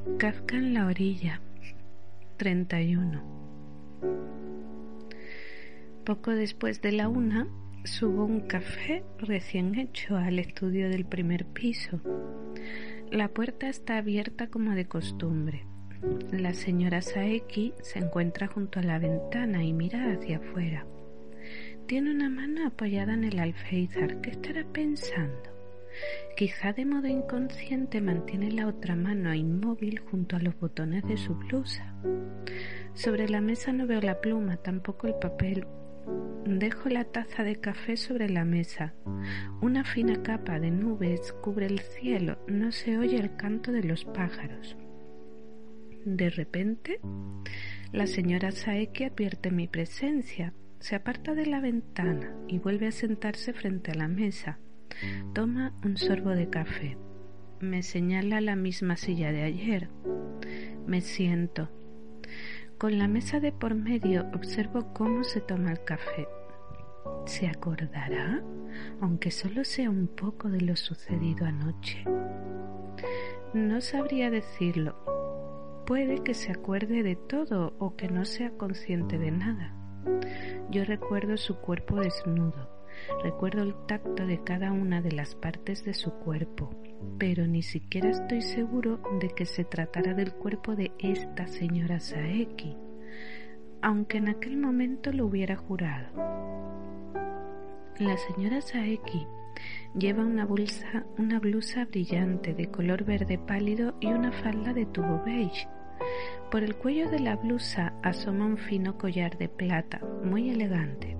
Kafka en la orilla 31 Poco después de la una subo un café recién hecho al estudio del primer piso. La puerta está abierta como de costumbre. La señora Saeki se encuentra junto a la ventana y mira hacia afuera. Tiene una mano apoyada en el alféizar. ¿Qué estará pensando? Quizá de modo inconsciente mantiene la otra mano inmóvil junto a los botones de su blusa. Sobre la mesa no veo la pluma, tampoco el papel. Dejo la taza de café sobre la mesa. Una fina capa de nubes cubre el cielo. No se oye el canto de los pájaros. De repente, la señora Saeki advierte mi presencia. Se aparta de la ventana y vuelve a sentarse frente a la mesa. Toma un sorbo de café. Me señala la misma silla de ayer. Me siento. Con la mesa de por medio observo cómo se toma el café. ¿Se acordará? Aunque solo sea un poco de lo sucedido anoche. No sabría decirlo. Puede que se acuerde de todo o que no sea consciente de nada. Yo recuerdo su cuerpo desnudo, recuerdo el tacto de cada una de las partes de su cuerpo, pero ni siquiera estoy seguro de que se tratara del cuerpo de esta señora Saeki, aunque en aquel momento lo hubiera jurado. La señora Saeki lleva una, bolsa, una blusa brillante de color verde pálido y una falda de tubo beige. Por el cuello de la blusa asoma un fino collar de plata, muy elegante.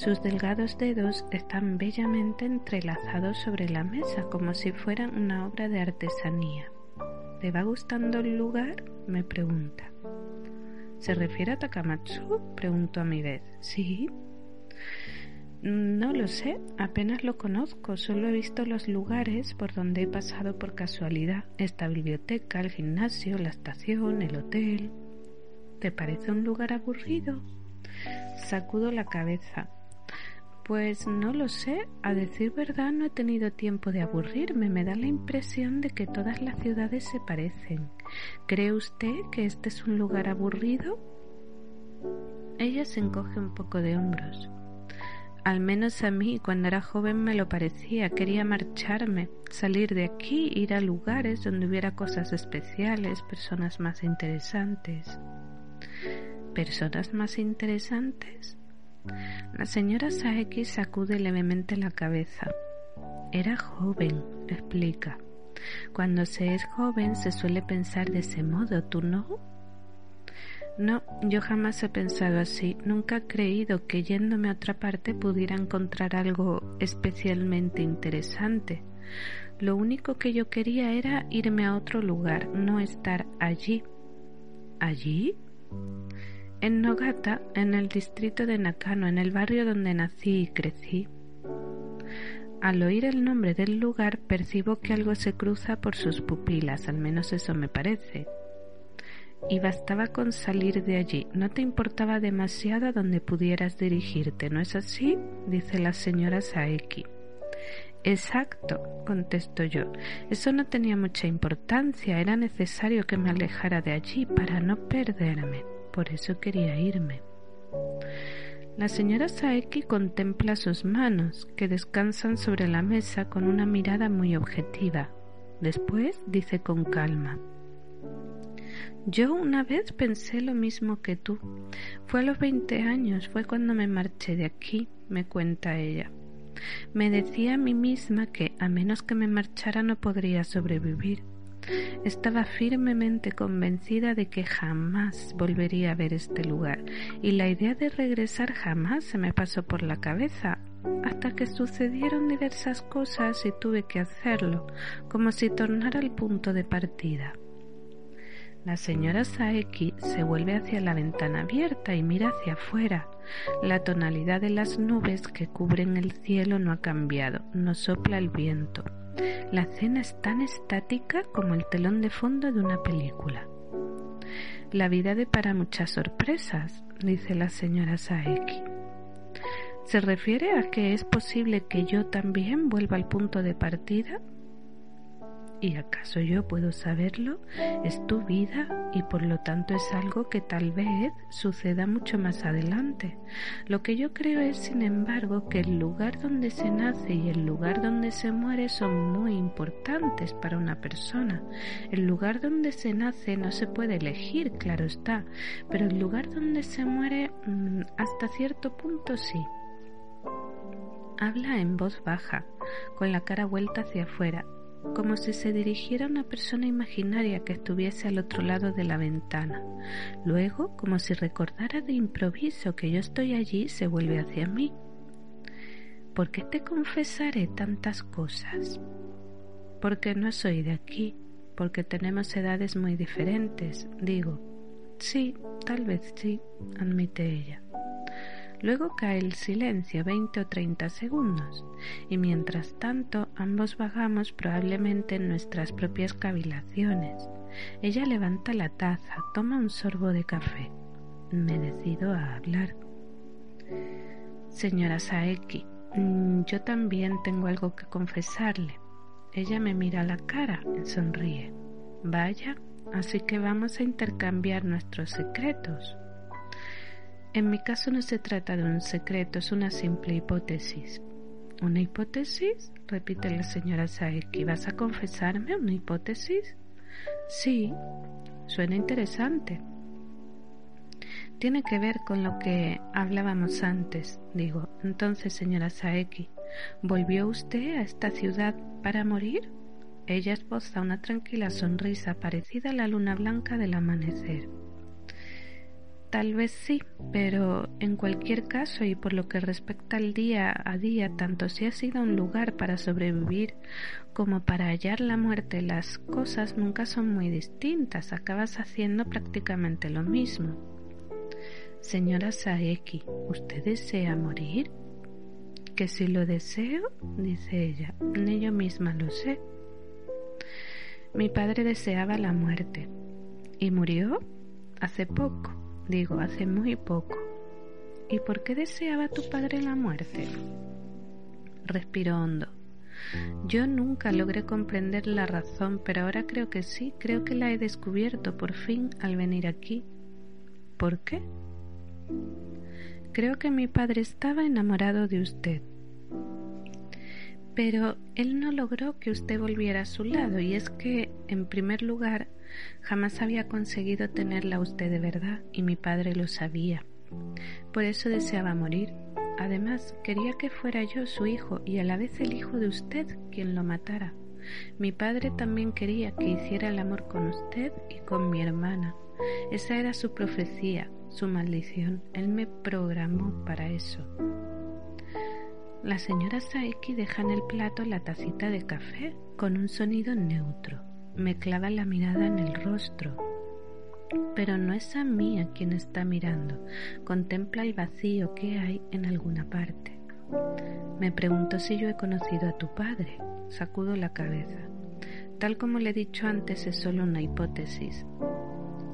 Sus delgados dedos están bellamente entrelazados sobre la mesa como si fueran una obra de artesanía. ¿Le va gustando el lugar? me pregunta. ¿Se refiere a Takamatsu? pregunto a mi vez. Sí. No lo sé, apenas lo conozco, solo he visto los lugares por donde he pasado por casualidad. Esta biblioteca, el gimnasio, la estación, el hotel. ¿Te parece un lugar aburrido? Sacudo la cabeza. Pues no lo sé, a decir verdad no he tenido tiempo de aburrirme, me da la impresión de que todas las ciudades se parecen. ¿Cree usted que este es un lugar aburrido? Ella se encoge un poco de hombros. Al menos a mí cuando era joven me lo parecía, quería marcharme, salir de aquí, ir a lugares donde hubiera cosas especiales, personas más interesantes. ¿Personas más interesantes? La señora Saeki sacude levemente la cabeza. Era joven, explica. Cuando se es joven se suele pensar de ese modo, ¿tú no? No, yo jamás he pensado así. Nunca he creído que yéndome a otra parte pudiera encontrar algo especialmente interesante. Lo único que yo quería era irme a otro lugar, no estar allí. ¿Allí? En Nogata, en el distrito de Nakano, en el barrio donde nací y crecí. Al oír el nombre del lugar percibo que algo se cruza por sus pupilas, al menos eso me parece. Y bastaba con salir de allí, no te importaba demasiado a donde pudieras dirigirte, ¿no es así? dice la señora Saeki. Exacto, contesto yo. Eso no tenía mucha importancia, era necesario que me alejara de allí para no perderme por eso quería irme. La señora Saeki contempla sus manos, que descansan sobre la mesa con una mirada muy objetiva. Después dice con calma, yo una vez pensé lo mismo que tú. Fue a los veinte años, fue cuando me marché de aquí, me cuenta ella. Me decía a mí misma que a menos que me marchara no podría sobrevivir. Estaba firmemente convencida de que jamás volvería a ver este lugar y la idea de regresar jamás se me pasó por la cabeza hasta que sucedieron diversas cosas y tuve que hacerlo, como si tornara al punto de partida. La señora Saeki se vuelve hacia la ventana abierta y mira hacia afuera. La tonalidad de las nubes que cubren el cielo no ha cambiado, no sopla el viento. La cena es tan estática como el telón de fondo de una película. La vida depara muchas sorpresas, dice la señora Saeki. ¿Se refiere a que es posible que yo también vuelva al punto de partida? ¿Y acaso yo puedo saberlo? Es tu vida y por lo tanto es algo que tal vez suceda mucho más adelante. Lo que yo creo es, sin embargo, que el lugar donde se nace y el lugar donde se muere son muy importantes para una persona. El lugar donde se nace no se puede elegir, claro está, pero el lugar donde se muere mm, hasta cierto punto sí. Habla en voz baja, con la cara vuelta hacia afuera, como si se dirigiera a una persona imaginaria que estuviese al otro lado de la ventana. Luego, como si recordara de improviso que yo estoy allí, se vuelve hacia mí. ¿Por qué te confesaré tantas cosas? Porque no soy de aquí, porque tenemos edades muy diferentes, digo. Sí, tal vez sí, admite ella. Luego cae el silencio, 20 o 30 segundos, y mientras tanto ambos vagamos probablemente en nuestras propias cavilaciones. Ella levanta la taza, toma un sorbo de café. Me decido a hablar. Señora Saeki, mm, yo también tengo algo que confesarle. Ella me mira a la cara y sonríe. Vaya, así que vamos a intercambiar nuestros secretos. En mi caso no se trata de un secreto, es una simple hipótesis. ¿Una hipótesis? repite la señora Saeki. ¿Vas a confesarme una hipótesis? Sí, suena interesante. Tiene que ver con lo que hablábamos antes, digo. Entonces, señora Saeki, ¿volvió usted a esta ciudad para morir? Ella esboza una tranquila sonrisa parecida a la luna blanca del amanecer. Tal vez sí, pero en cualquier caso y por lo que respecta al día a día, tanto si ha sido un lugar para sobrevivir como para hallar la muerte, las cosas nunca son muy distintas, acabas haciendo prácticamente lo mismo. Señora Saeki, ¿usted desea morir? Que si lo deseo, dice ella, ni yo misma lo sé. Mi padre deseaba la muerte. ¿Y murió? Hace poco digo, hace muy poco. ¿Y por qué deseaba tu padre la muerte? Respiro hondo. Yo nunca logré comprender la razón, pero ahora creo que sí, creo que la he descubierto por fin al venir aquí. ¿Por qué? Creo que mi padre estaba enamorado de usted. Pero él no logró que usted volviera a su lado, y es que, en primer lugar, Jamás había conseguido tenerla a usted de verdad y mi padre lo sabía. Por eso deseaba morir. Además, quería que fuera yo su hijo y a la vez el hijo de usted quien lo matara. Mi padre también quería que hiciera el amor con usted y con mi hermana. Esa era su profecía, su maldición. Él me programó para eso. La señora Saeki deja en el plato la tacita de café con un sonido neutro me clava la mirada en el rostro. Pero no es a mí a quien está mirando, contempla el vacío que hay en alguna parte. Me pregunto si yo he conocido a tu padre, sacudo la cabeza. Tal como le he dicho antes, es solo una hipótesis.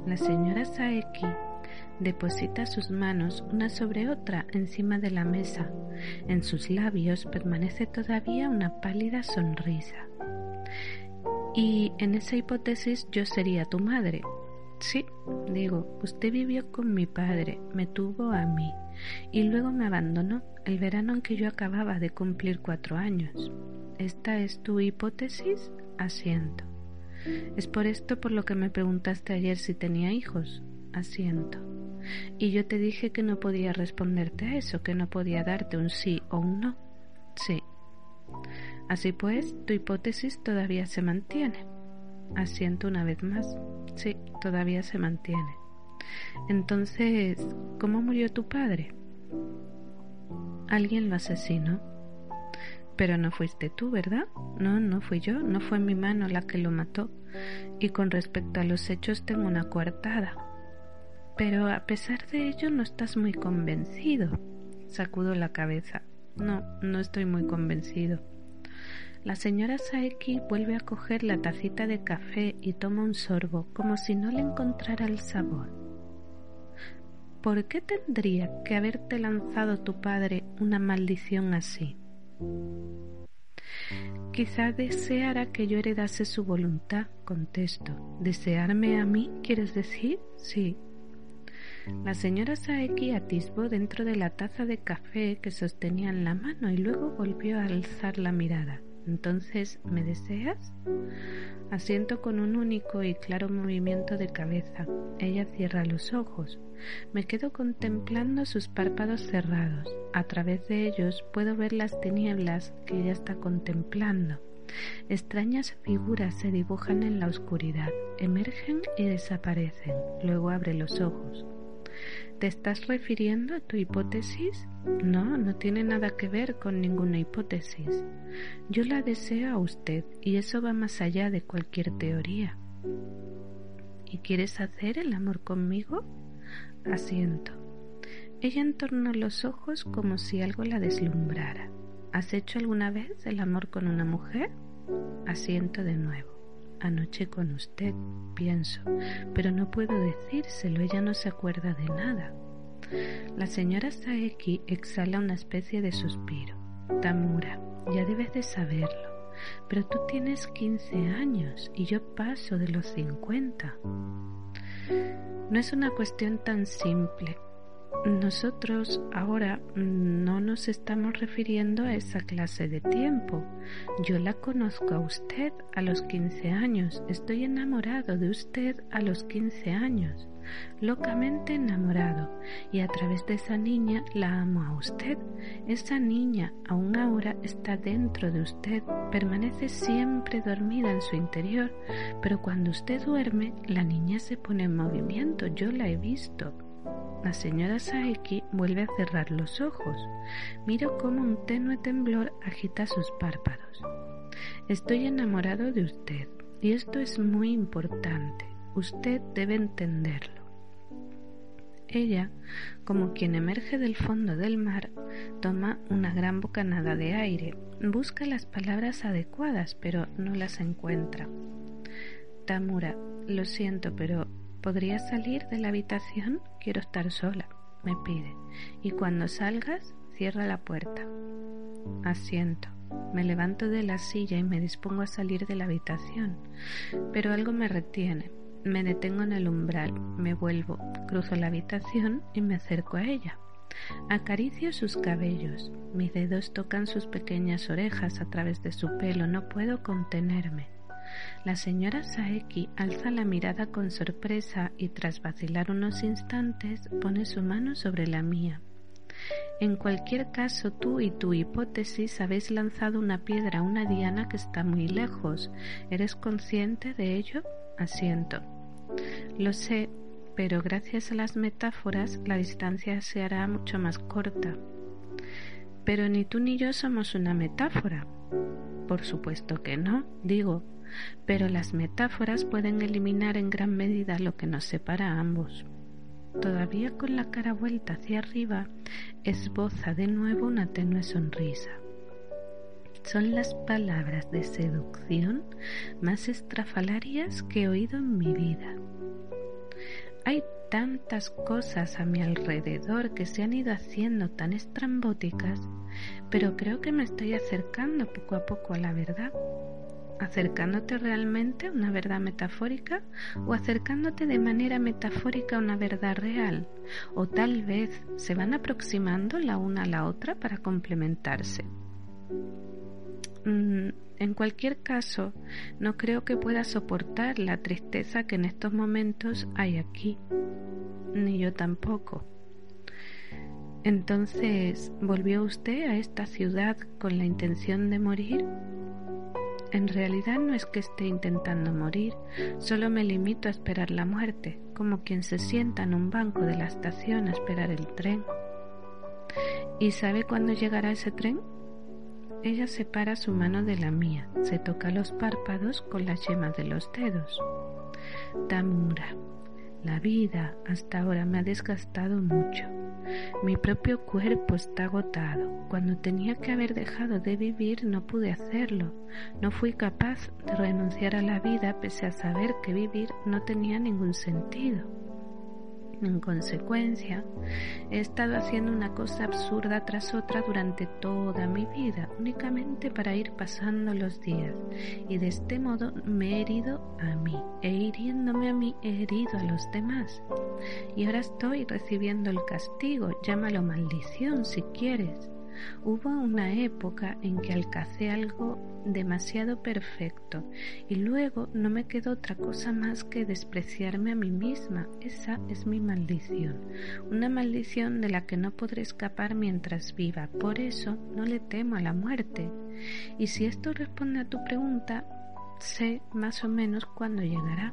La señora Saeki deposita sus manos una sobre otra encima de la mesa. En sus labios permanece todavía una pálida sonrisa. Y en esa hipótesis yo sería tu madre. Sí, digo, usted vivió con mi padre, me tuvo a mí y luego me abandonó el verano en que yo acababa de cumplir cuatro años. ¿Esta es tu hipótesis? Asiento. ¿Es por esto por lo que me preguntaste ayer si tenía hijos? Asiento. Y yo te dije que no podía responderte a eso, que no podía darte un sí o un no. Sí. Así pues, tu hipótesis todavía se mantiene. Asiento una vez más. Sí, todavía se mantiene. Entonces, ¿cómo murió tu padre? Alguien lo asesinó. Pero no fuiste tú, ¿verdad? No, no fui yo, no fue mi mano la que lo mató. Y con respecto a los hechos tengo una coartada. Pero a pesar de ello no estás muy convencido. Sacudo la cabeza. No, no estoy muy convencido. La señora Saeki vuelve a coger la tacita de café y toma un sorbo como si no le encontrara el sabor. ¿Por qué tendría que haberte lanzado tu padre una maldición así? Quizá deseara que yo heredase su voluntad, contesto. ¿Desearme a mí, quieres decir? Sí. La señora Saeki atisbó dentro de la taza de café que sostenía en la mano y luego volvió a alzar la mirada. Entonces, ¿me deseas? Asiento con un único y claro movimiento de cabeza. Ella cierra los ojos. Me quedo contemplando sus párpados cerrados. A través de ellos puedo ver las tinieblas que ella está contemplando. Extrañas figuras se dibujan en la oscuridad, emergen y desaparecen. Luego abre los ojos. ¿Te estás refiriendo a tu hipótesis? No, no tiene nada que ver con ninguna hipótesis. Yo la deseo a usted y eso va más allá de cualquier teoría. ¿Y quieres hacer el amor conmigo? Asiento. Ella entornó los ojos como si algo la deslumbrara. ¿Has hecho alguna vez el amor con una mujer? Asiento de nuevo. Anoche con usted, pienso, pero no puedo decírselo, ella no se acuerda de nada. La señora Saeki exhala una especie de suspiro. Tamura, ya debes de saberlo, pero tú tienes 15 años y yo paso de los 50. No es una cuestión tan simple. Nosotros ahora no nos estamos refiriendo a esa clase de tiempo. Yo la conozco a usted a los 15 años. Estoy enamorado de usted a los 15 años. Locamente enamorado. Y a través de esa niña la amo a usted. Esa niña aún ahora está dentro de usted. Permanece siempre dormida en su interior. Pero cuando usted duerme, la niña se pone en movimiento. Yo la he visto. La señora Saeki vuelve a cerrar los ojos. Miro cómo un tenue temblor agita sus párpados. Estoy enamorado de usted y esto es muy importante. Usted debe entenderlo. Ella, como quien emerge del fondo del mar, toma una gran bocanada de aire, busca las palabras adecuadas, pero no las encuentra. Tamura, lo siento, pero ¿Podrías salir de la habitación? Quiero estar sola, me pide. Y cuando salgas, cierra la puerta. Asiento. Me levanto de la silla y me dispongo a salir de la habitación, pero algo me retiene. Me detengo en el umbral, me vuelvo, cruzo la habitación y me acerco a ella. Acaricio sus cabellos, mis dedos tocan sus pequeñas orejas a través de su pelo, no puedo contenerme. La señora Saeki alza la mirada con sorpresa y tras vacilar unos instantes pone su mano sobre la mía. En cualquier caso, tú y tu hipótesis habéis lanzado una piedra a una diana que está muy lejos. ¿Eres consciente de ello? Asiento. Lo sé, pero gracias a las metáforas la distancia se hará mucho más corta. Pero ni tú ni yo somos una metáfora. Por supuesto que no, digo, pero las metáforas pueden eliminar en gran medida lo que nos separa a ambos. Todavía con la cara vuelta hacia arriba, esboza de nuevo una tenue sonrisa. Son las palabras de seducción más estrafalarias que he oído en mi vida. Hay tantas cosas a mi alrededor que se han ido haciendo tan estrambóticas, pero creo que me estoy acercando poco a poco a la verdad acercándote realmente a una verdad metafórica o acercándote de manera metafórica a una verdad real, o tal vez se van aproximando la una a la otra para complementarse. Mm, en cualquier caso, no creo que pueda soportar la tristeza que en estos momentos hay aquí, ni yo tampoco. Entonces, ¿volvió usted a esta ciudad con la intención de morir? En realidad no es que esté intentando morir, solo me limito a esperar la muerte, como quien se sienta en un banco de la estación a esperar el tren. ¿Y sabe cuándo llegará ese tren? Ella separa su mano de la mía, se toca los párpados con la yema de los dedos. Tamura, la vida hasta ahora me ha desgastado mucho. Mi propio cuerpo está agotado. Cuando tenía que haber dejado de vivir no pude hacerlo. No fui capaz de renunciar a la vida pese a saber que vivir no tenía ningún sentido. En consecuencia, he estado haciendo una cosa absurda tras otra durante toda mi vida, únicamente para ir pasando los días, y de este modo me he herido a mí, e hiriéndome a mí he herido a los demás. Y ahora estoy recibiendo el castigo, llámalo maldición si quieres. Hubo una época en que alcancé algo demasiado perfecto y luego no me quedó otra cosa más que despreciarme a mí misma. Esa es mi maldición, una maldición de la que no podré escapar mientras viva. Por eso no le temo a la muerte. Y si esto responde a tu pregunta, sé más o menos cuándo llegará.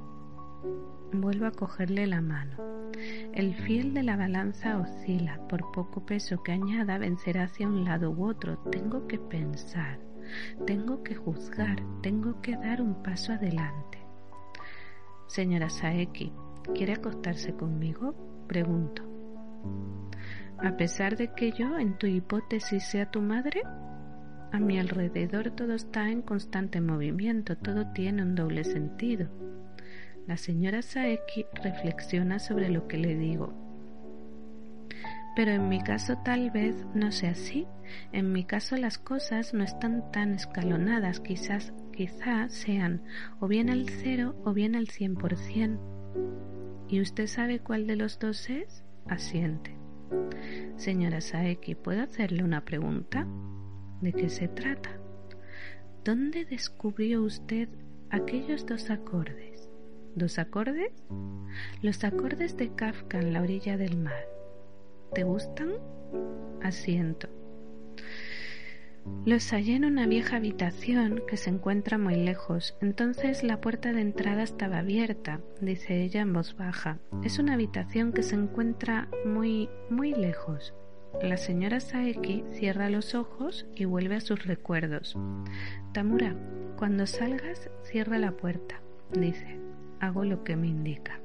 Vuelvo a cogerle la mano. El fiel de la balanza oscila. Por poco peso que añada, vencerá hacia un lado u otro. Tengo que pensar, tengo que juzgar, tengo que dar un paso adelante. Señora Saeki, ¿quiere acostarse conmigo? Pregunto. A pesar de que yo, en tu hipótesis, sea tu madre, a mi alrededor todo está en constante movimiento, todo tiene un doble sentido. La señora Saeki reflexiona sobre lo que le digo. Pero en mi caso tal vez no sea así. En mi caso las cosas no están tan escalonadas, quizás quizás sean o bien al cero o bien al cien por cien. ¿Y usted sabe cuál de los dos es? Asiente. Señora Saeki, ¿puedo hacerle una pregunta? ¿De qué se trata? ¿Dónde descubrió usted aquellos dos acordes? ¿Dos acordes? Los acordes de Kafka en la orilla del mar. ¿Te gustan? Asiento. Los hallé en una vieja habitación que se encuentra muy lejos. Entonces la puerta de entrada estaba abierta, dice ella en voz baja. Es una habitación que se encuentra muy, muy lejos. La señora Saeki cierra los ojos y vuelve a sus recuerdos. Tamura, cuando salgas, cierra la puerta, dice hago lo que me indica.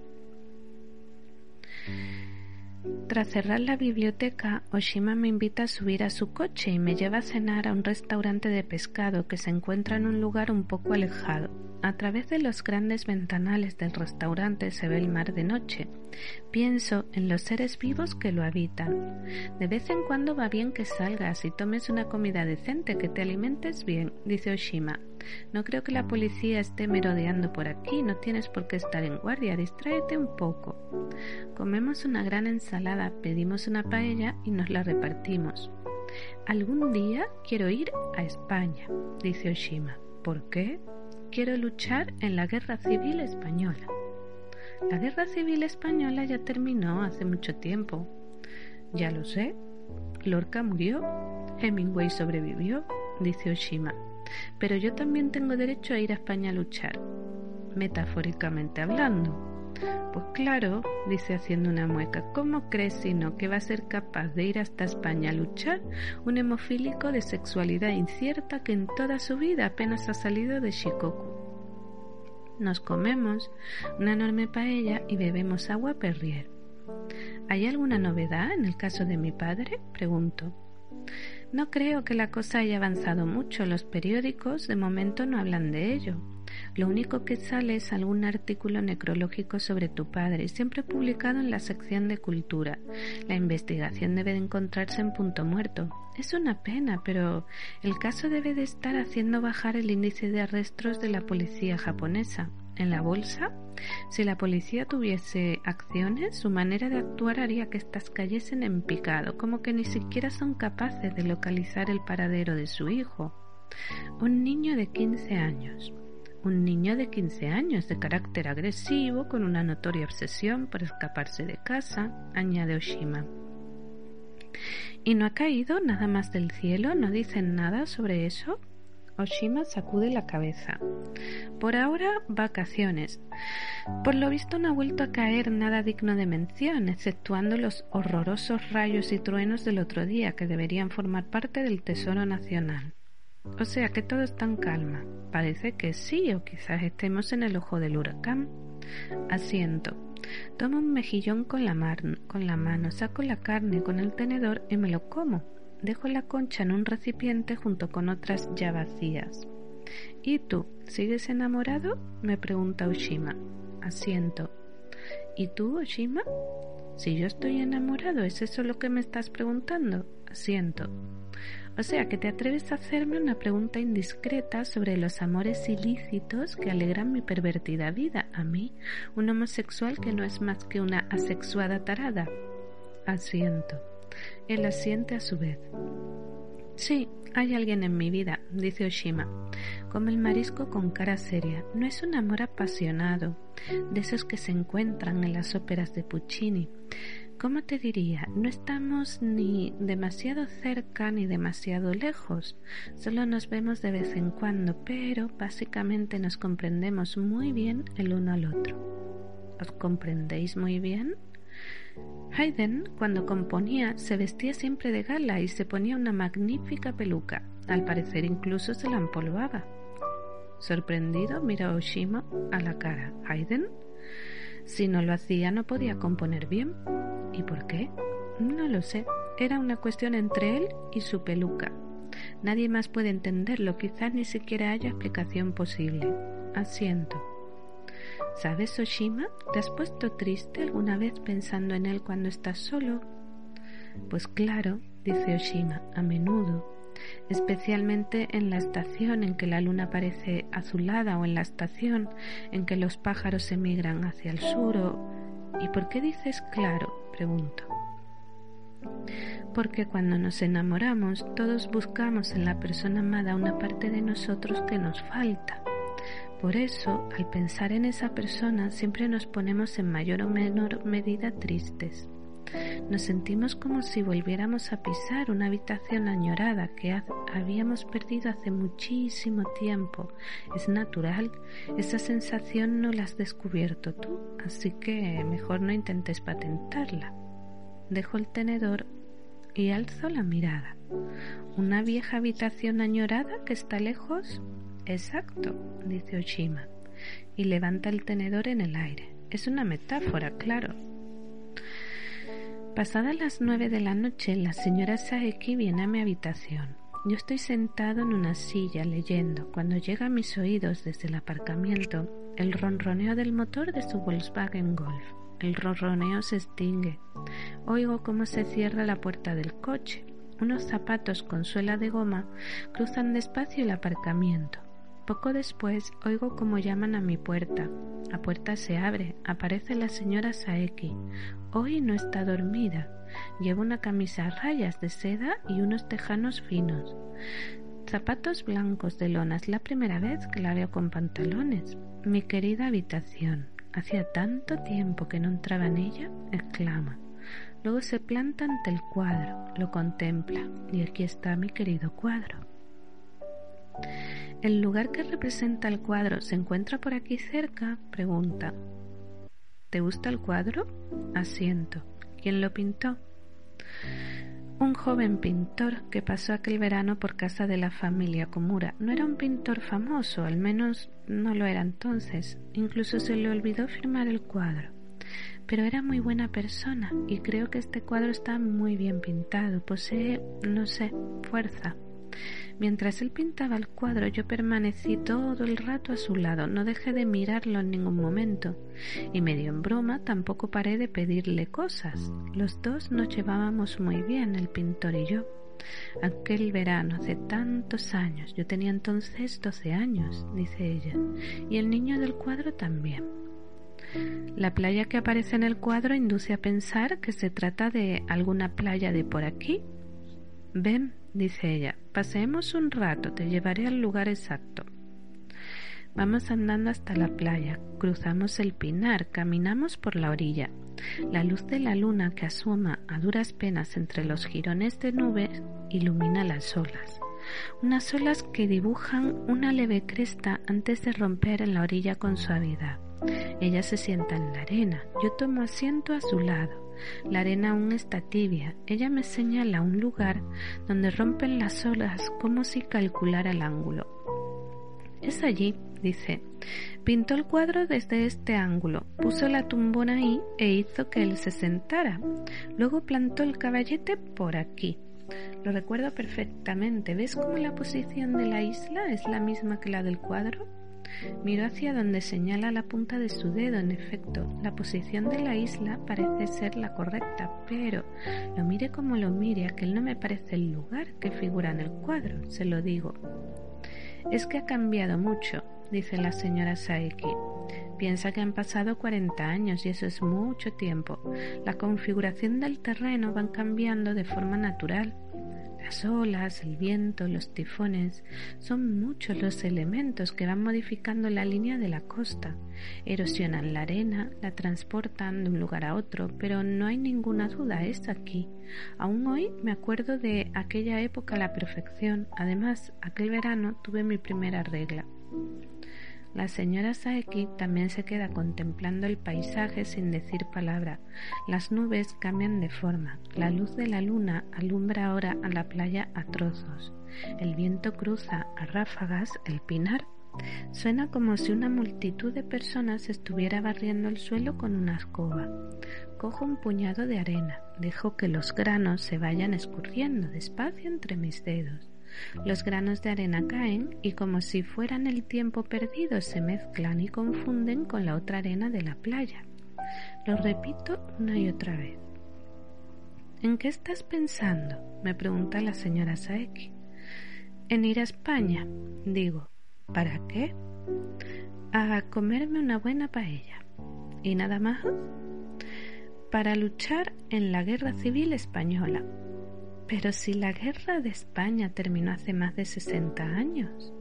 Tras cerrar la biblioteca, Oshima me invita a subir a su coche y me lleva a cenar a un restaurante de pescado que se encuentra en un lugar un poco alejado. A través de los grandes ventanales del restaurante se ve el mar de noche. Pienso en los seres vivos que lo habitan. De vez en cuando va bien que salgas y tomes una comida decente, que te alimentes bien, dice Oshima. No creo que la policía esté merodeando por aquí, no tienes por qué estar en guardia, distráete un poco. Comemos una gran ensalada, pedimos una paella y nos la repartimos. Algún día quiero ir a España, dice Oshima. ¿Por qué? Quiero luchar en la guerra civil española. La guerra civil española ya terminó hace mucho tiempo. Ya lo sé. Lorca murió. Hemingway sobrevivió, dice Oshima. Pero yo también tengo derecho a ir a España a luchar, metafóricamente hablando. Pues claro, dice haciendo una mueca, ¿cómo crees sino que va a ser capaz de ir hasta España a luchar un hemofílico de sexualidad incierta que en toda su vida apenas ha salido de Shikoku? Nos comemos una enorme paella y bebemos agua Perrier. ¿Hay alguna novedad en el caso de mi padre? Pregunto. No creo que la cosa haya avanzado mucho. Los periódicos de momento no hablan de ello. Lo único que sale es algún artículo necrológico sobre tu padre, siempre publicado en la sección de cultura. La investigación debe de encontrarse en punto muerto. Es una pena, pero el caso debe de estar haciendo bajar el índice de arrestos de la policía japonesa en la bolsa, si la policía tuviese acciones, su manera de actuar haría que estas cayesen en picado, como que ni siquiera son capaces de localizar el paradero de su hijo. Un niño de 15 años. Un niño de 15 años de carácter agresivo, con una notoria obsesión por escaparse de casa, añade Oshima. ¿Y no ha caído nada más del cielo? ¿No dicen nada sobre eso? Oshima sacude la cabeza. Por ahora, vacaciones. Por lo visto no ha vuelto a caer nada digno de mención, exceptuando los horrorosos rayos y truenos del otro día que deberían formar parte del Tesoro Nacional. O sea que todo está en calma. Parece que sí, o quizás estemos en el ojo del huracán. Asiento. Tomo un mejillón con la, con la mano, saco la carne con el tenedor y me lo como. Dejo la concha en un recipiente junto con otras ya vacías. ¿Y tú, sigues enamorado? me pregunta Oshima. Asiento. ¿Y tú, Oshima? Si yo estoy enamorado, ¿es eso lo que me estás preguntando? Asiento. O sea, que te atreves a hacerme una pregunta indiscreta sobre los amores ilícitos que alegran mi pervertida vida. A mí, un homosexual que no es más que una asexuada tarada. Asiento. Él asiente a su vez. Sí, hay alguien en mi vida, dice Oshima, como el marisco con cara seria. No es un amor apasionado, de esos que se encuentran en las óperas de Puccini. ¿Cómo te diría? No estamos ni demasiado cerca ni demasiado lejos. Solo nos vemos de vez en cuando, pero básicamente nos comprendemos muy bien el uno al otro. ¿Os comprendéis muy bien? Haydn, cuando componía, se vestía siempre de gala y se ponía una magnífica peluca. Al parecer incluso se la empolvaba. Sorprendido, mira a Oshima a la cara. ¿Haydn? Si no lo hacía, no podía componer bien. ¿Y por qué? No lo sé. Era una cuestión entre él y su peluca. Nadie más puede entenderlo, quizás ni siquiera haya explicación posible. Asiento. ¿Sabes, Oshima? ¿Te has puesto triste alguna vez pensando en él cuando estás solo? Pues claro, dice Oshima, a menudo, especialmente en la estación en que la luna parece azulada o en la estación en que los pájaros emigran hacia el sur o... ¿Y por qué dices claro? pregunto. Porque cuando nos enamoramos todos buscamos en la persona amada una parte de nosotros que nos falta. Por eso, al pensar en esa persona, siempre nos ponemos en mayor o menor medida tristes. Nos sentimos como si volviéramos a pisar una habitación añorada que habíamos perdido hace muchísimo tiempo. Es natural, esa sensación no la has descubierto tú, así que mejor no intentes patentarla. Dejo el tenedor y alzo la mirada. ¿Una vieja habitación añorada que está lejos? Exacto, dice Oshima, y levanta el tenedor en el aire. Es una metáfora, claro. Pasadas las nueve de la noche, la señora Saeki viene a mi habitación. Yo estoy sentado en una silla leyendo cuando llega a mis oídos desde el aparcamiento el ronroneo del motor de su Volkswagen Golf. El ronroneo se extingue. Oigo cómo se cierra la puerta del coche. Unos zapatos con suela de goma cruzan despacio el aparcamiento. Poco después oigo cómo llaman a mi puerta. La puerta se abre, aparece la señora Saeki. Hoy no está dormida. Lleva una camisa a rayas de seda y unos tejanos finos. Zapatos blancos de lona. Es la primera vez que la veo con pantalones. Mi querida habitación. Hacía tanto tiempo que no entraba en ella, exclama. Luego se planta ante el cuadro, lo contempla, y aquí está mi querido cuadro. ¿El lugar que representa el cuadro se encuentra por aquí cerca? pregunta. ¿Te gusta el cuadro? Asiento. ¿Quién lo pintó? Un joven pintor que pasó aquel verano por casa de la familia Komura. No era un pintor famoso, al menos no lo era entonces. Incluso se le olvidó firmar el cuadro. Pero era muy buena persona y creo que este cuadro está muy bien pintado. Posee, no sé, fuerza. Mientras él pintaba el cuadro yo permanecí todo el rato a su lado, no dejé de mirarlo en ningún momento, y medio en broma tampoco paré de pedirle cosas. Los dos nos llevábamos muy bien, el pintor y yo. Aquel verano, hace tantos años, yo tenía entonces doce años, dice ella, y el niño del cuadro también. La playa que aparece en el cuadro induce a pensar que se trata de alguna playa de por aquí. Ven, dice ella, paseemos un rato, te llevaré al lugar exacto. Vamos andando hasta la playa, cruzamos el pinar, caminamos por la orilla. La luz de la luna que asoma a duras penas entre los jirones de nubes ilumina las olas. Unas olas que dibujan una leve cresta antes de romper en la orilla con suavidad. Ella se sienta en la arena, yo tomo asiento a su lado. La arena aún está tibia. Ella me señala un lugar donde rompen las olas como si calculara el ángulo. Es allí, dice. Pintó el cuadro desde este ángulo, puso la tumbona ahí e hizo que él se sentara. Luego plantó el caballete por aquí. Lo recuerdo perfectamente. ¿Ves cómo la posición de la isla es la misma que la del cuadro? Miro hacia donde señala la punta de su dedo. En efecto, la posición de la isla parece ser la correcta, pero lo mire como lo mire, aquel no me parece el lugar que figura en el cuadro, se lo digo. Es que ha cambiado mucho, dice la señora Saeki. Piensa que han pasado 40 años y eso es mucho tiempo. La configuración del terreno va cambiando de forma natural. Las olas, el viento, los tifones, son muchos los elementos que van modificando la línea de la costa. Erosionan la arena, la transportan de un lugar a otro, pero no hay ninguna duda, es aquí. Aún hoy me acuerdo de aquella época a la perfección. Además, aquel verano tuve mi primera regla. La señora Saeki también se queda contemplando el paisaje sin decir palabra. Las nubes cambian de forma. La luz de la luna alumbra ahora a la playa a trozos. El viento cruza a ráfagas el pinar. Suena como si una multitud de personas estuviera barriendo el suelo con una escoba. Cojo un puñado de arena, dejo que los granos se vayan escurriendo despacio entre mis dedos. Los granos de arena caen y como si fueran el tiempo perdido se mezclan y confunden con la otra arena de la playa. Lo repito una y otra vez. ¿En qué estás pensando? me pregunta la señora Saeki. En ir a España, digo. ¿Para qué? A comerme una buena paella. ¿Y nada más? Para luchar en la guerra civil española, pero si la guerra de España terminó hace más de 60 años.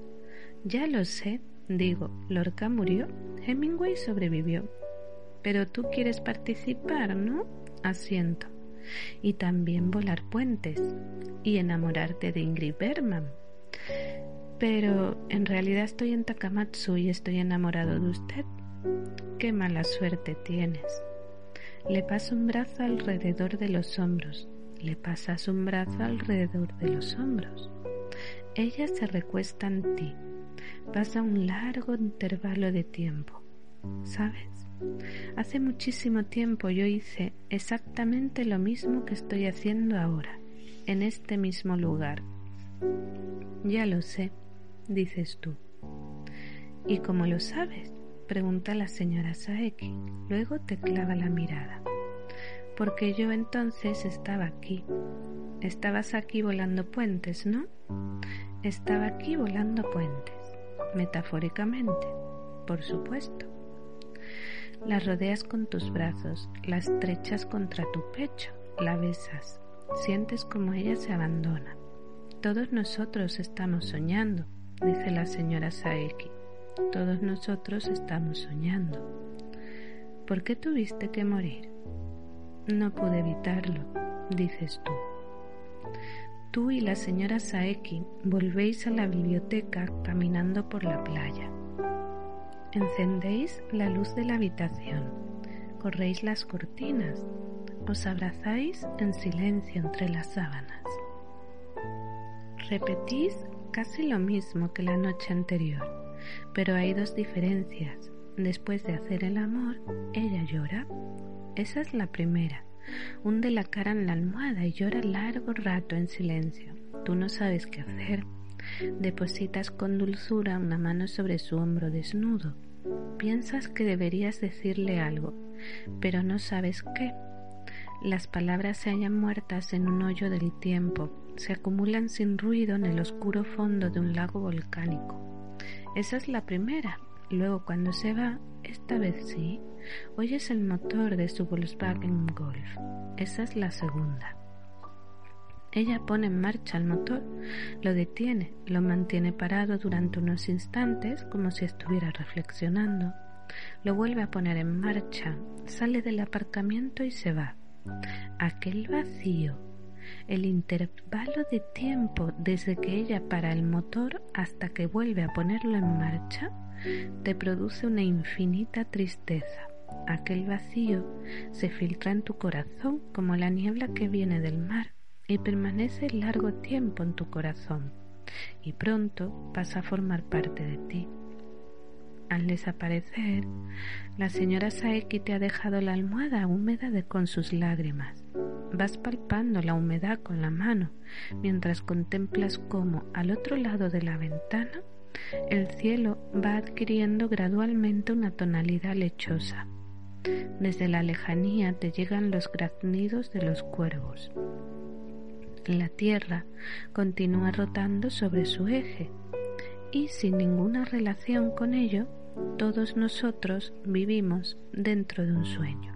Ya lo sé, digo, Lorca murió, Hemingway sobrevivió. Pero tú quieres participar, ¿no? Asiento. Y también volar puentes y enamorarte de Ingrid Bergman. Pero en realidad estoy en Takamatsu y estoy enamorado de usted. Qué mala suerte tienes. Le paso un brazo alrededor de los hombros le pasas un brazo alrededor de los hombros. Ella se recuesta en ti. Pasa un largo intervalo de tiempo. ¿Sabes? Hace muchísimo tiempo yo hice exactamente lo mismo que estoy haciendo ahora, en este mismo lugar. Ya lo sé, dices tú. ¿Y cómo lo sabes? pregunta la señora Saeki. Luego te clava la mirada porque yo entonces estaba aquí. Estabas aquí volando puentes, ¿no? Estaba aquí volando puentes, metafóricamente, por supuesto. La rodeas con tus brazos, la estrechas contra tu pecho, la besas, sientes como ella se abandona. Todos nosotros estamos soñando, dice la señora Saeki. Todos nosotros estamos soñando. ¿Por qué tuviste que morir? No pude evitarlo, dices tú. Tú y la señora Saeki volvéis a la biblioteca caminando por la playa. Encendéis la luz de la habitación, corréis las cortinas, os abrazáis en silencio entre las sábanas. Repetís casi lo mismo que la noche anterior, pero hay dos diferencias. Después de hacer el amor, ella llora esa es la primera. Hunde la cara en la almohada y llora largo rato en silencio. Tú no sabes qué hacer. Depositas con dulzura una mano sobre su hombro desnudo. Piensas que deberías decirle algo, pero no sabes qué. Las palabras se hallan muertas en un hoyo del tiempo, se acumulan sin ruido en el oscuro fondo de un lago volcánico. Esa es la primera. Luego cuando se va, esta vez sí, oyes el motor de su Volkswagen Golf. Esa es la segunda. Ella pone en marcha el motor, lo detiene, lo mantiene parado durante unos instantes como si estuviera reflexionando, lo vuelve a poner en marcha, sale del aparcamiento y se va. Aquel vacío, el intervalo de tiempo desde que ella para el motor hasta que vuelve a ponerlo en marcha, te produce una infinita tristeza. Aquel vacío se filtra en tu corazón como la niebla que viene del mar y permanece largo tiempo en tu corazón y pronto pasa a formar parte de ti. Al desaparecer, la señora Saeki te ha dejado la almohada húmeda de con sus lágrimas. Vas palpando la humedad con la mano mientras contemplas cómo al otro lado de la ventana el cielo va adquiriendo gradualmente una tonalidad lechosa. Desde la lejanía te llegan los graznidos de los cuervos. La Tierra continúa rotando sobre su eje y sin ninguna relación con ello, todos nosotros vivimos dentro de un sueño.